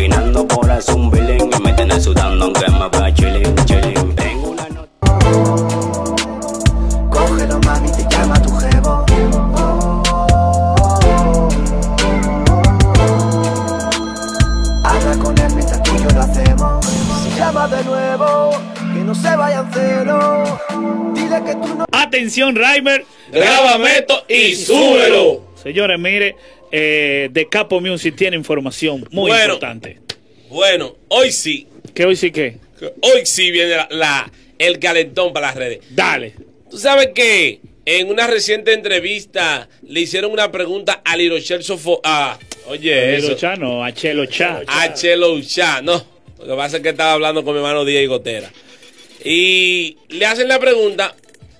maquinando por el zumbilín y me tiene sudando aunque me vea chilling, chilling. Tengo una noche. Cógelo, mami, te llama tu jevo. Habla con él mientras tú y yo lo hacemos. Si llama de nuevo, que no se vayan cero. Dile que tú no. Atención, Reimer. Grábame esto y súbelo. Señores, mire eh, de Capo Music tiene información muy Bueno. importante. Bueno, hoy sí. ¿Qué hoy sí que? Hoy sí viene la, la- el calentón para las redes. Dale. Tú sabes que en una reciente entrevista le hicieron una pregunta a Lirochel Sofo. Ah, oye, eso. No, a Chelo Cha. A Chelo Cha, no. Lo que pasa es que estaba hablando con mi hermano Díaz y Gotera. Y le hacen la pregunta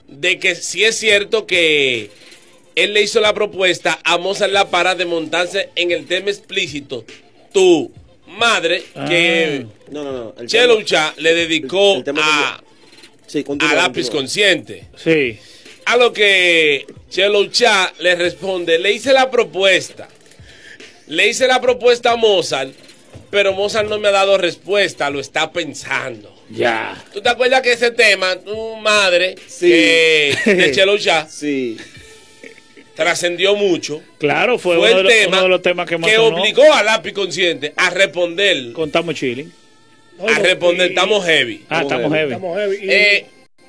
de que si es cierto que él le hizo la propuesta a Mozart La Para de montarse en el tema explícito. Tu madre, que No, no, no. el Chelo tema- le dedicó el- el tema a, Sí, continúa, a Lápiz continúa. Consciente. Sí. A lo que Chelo Cha le responde, le hice la propuesta. Le hice la propuesta a Mozart, pero Mozart no me ha dado respuesta, lo está pensando. Ya. ¿Tú te acuerdas que ese tema, tu madre, Sí. que de Chelo Cha, Sí. Trascendió mucho? Claro, fue, Fue uno, de el los, tema uno de los temas que más que sonó. obligó a Lápiz Consciente a responder, Contamos chilling. a responder, estamos heavy. Ah, estamos heavy. Estamos heavy. Y- Eh,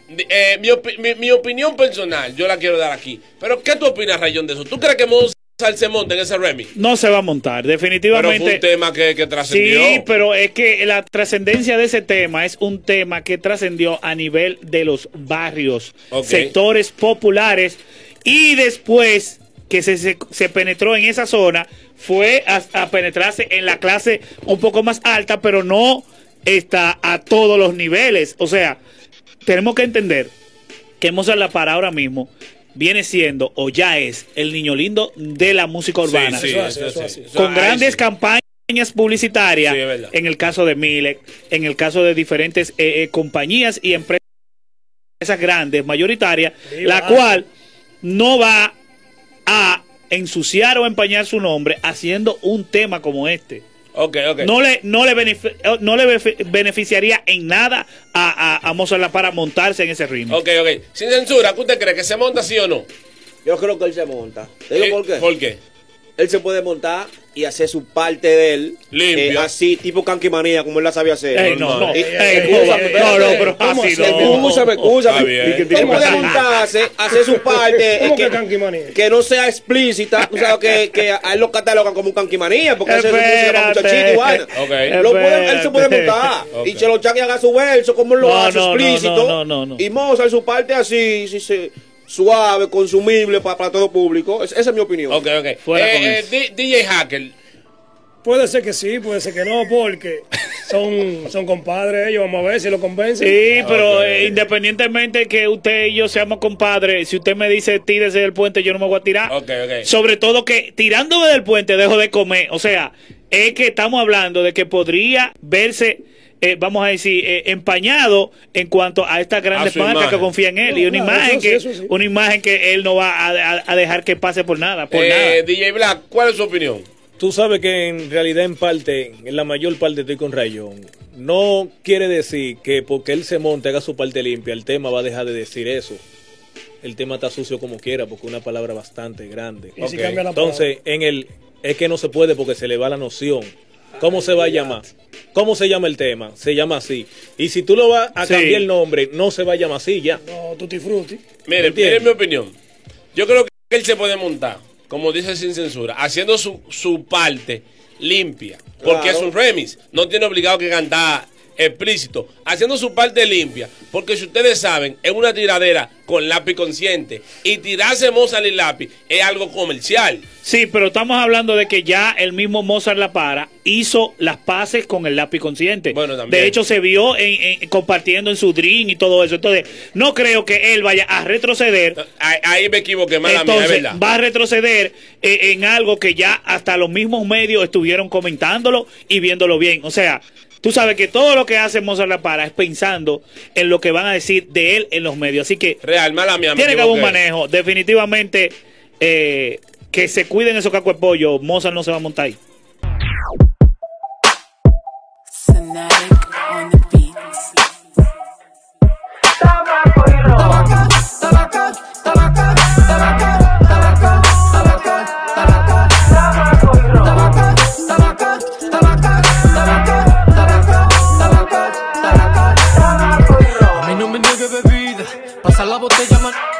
di- eh, mi, opi- mi- mi opinión personal, yo la quiero dar aquí. Pero, ¿qué tú opinas, Rayón, de eso? ¿Tú crees que Mozart se monta en ese remix? No se va a montar, Pero fue definitivamente. un tema que, que trascendió. Sí, pero es que la trascendencia de ese tema es un tema que trascendió a nivel de los barrios, Ok. sectores populares y después que se, se, se penetró en esa zona fue a, a penetrarse en la clase un poco más alta, pero no está a todos los niveles. O sea, tenemos que entender que Mozart La Para ahora mismo viene siendo o ya es el niño lindo de la música urbana sí, Eso hace, eso eso sí. Eso con grandes sí. campañas publicitarias, Sí, en el caso de Milek, en el caso de diferentes eh, eh, compañías y empresas grandes, mayoritarias, la cual no va a ensuciar o empañar su nombre haciendo un tema como este. Ok, ok. No le, no le, benefi- eh, no le beneficiaría en nada a, a, a Mozart La para montarse en ese ritmo. Ok, ok. Sin censura, ¿qué usted cree? ¿Que se monta sí o no? Yo creo que él se monta. ¿Te digo Eh, por qué? ¿Por qué? Él se puede montar y hacer su parte de él. Eh, así, tipo canquimanía, como él la sabía hacer. Ey, no, no, Y- ey, no, escúchame, no, no, pero ¿Cómo así no. Escúchame, escúchame. Él puede montarse, hacer su parte. ¿Cómo eh, que que, canquimanía? que no sea explícita. Tú sabes que, que a él lo catalogan como un canquimanía, porque hace música muchachito y vaina. Ok. Lo puede- él se puede montar. Ok. Y Chelo Chaki haga su verso, como él lo No, hace, no, no, explícito. no, no, no. Y Mozart su parte así, sí, sí, suave, consumible para, para todo público. Es- esa es mi opinión. Ok, ok. Fuera Eh, con eh, DJ Hacker, Puede ser que sí, puede ser que no, porque son, son compadres ellos. Vamos a ver si lo convencen. Sí, pero Ok. eh, independientemente que usted y yo seamos compadres, si usted me dice tírese del puente, yo no me voy a tirar. Ok, ok. Sobre todo que tirándome del puente dejo de comer. O sea, es que estamos hablando de que podría verse, eh, vamos a decir, eh, empañado en cuanto a estas grandes marcas que confían en él. No, y una claro, imagen eso que eso sí. una imagen que él no va a, a- a dejar que pase por nada, por eh, nada. DJ Black, ¿cuál es su opinión? Tú sabes que en realidad en parte, en la mayor parte estoy con Rayón. No quiere decir que porque él se monte, haga su parte limpia, el tema va a dejar de decir eso. El tema está sucio como quiera, porque es una palabra bastante grande. Y si Ok. cambia la Entonces, en el es que no se puede porque se le va la noción. ¿Cómo se va a llamar? ¿Cómo se llama el tema? Se llama así. Y si tú lo vas a Sí. cambiar el nombre, no se va a llamar así ya. No, tutti frutti. Mire, mire mi opinión. Yo creo que él se puede montar, como dice sin censura, haciendo su, su parte limpia. Porque Claro. es un remix. No tiene obligado que cantar explícito. Haciendo su parte limpia. Porque si ustedes saben, es una tiradera con lápiz consciente. Y tirarse Mozart y lápiz es algo comercial. Sí, pero estamos hablando de que ya el mismo Mozart La Para hizo las paces con el lápiz consciente. Bueno, también. De hecho, se vio en, en- compartiendo en su dream y todo eso. Entonces, no creo que él vaya a retroceder. Ahí, ahí me equivoqué, mala mía, es Entonces, verdad. va a retroceder eh, en algo que ya hasta los mismos medios estuvieron comentándolo y viéndolo bien. O sea, tú sabes que todo lo que hace Mozart La Para es pensando en lo que van a decir de él en los medios. Así que Real, mala mía. tiene que haber un manejo. Definitivamente, eh, que se cuiden esos cacos de pollo. Mozart no se va a montar ahí.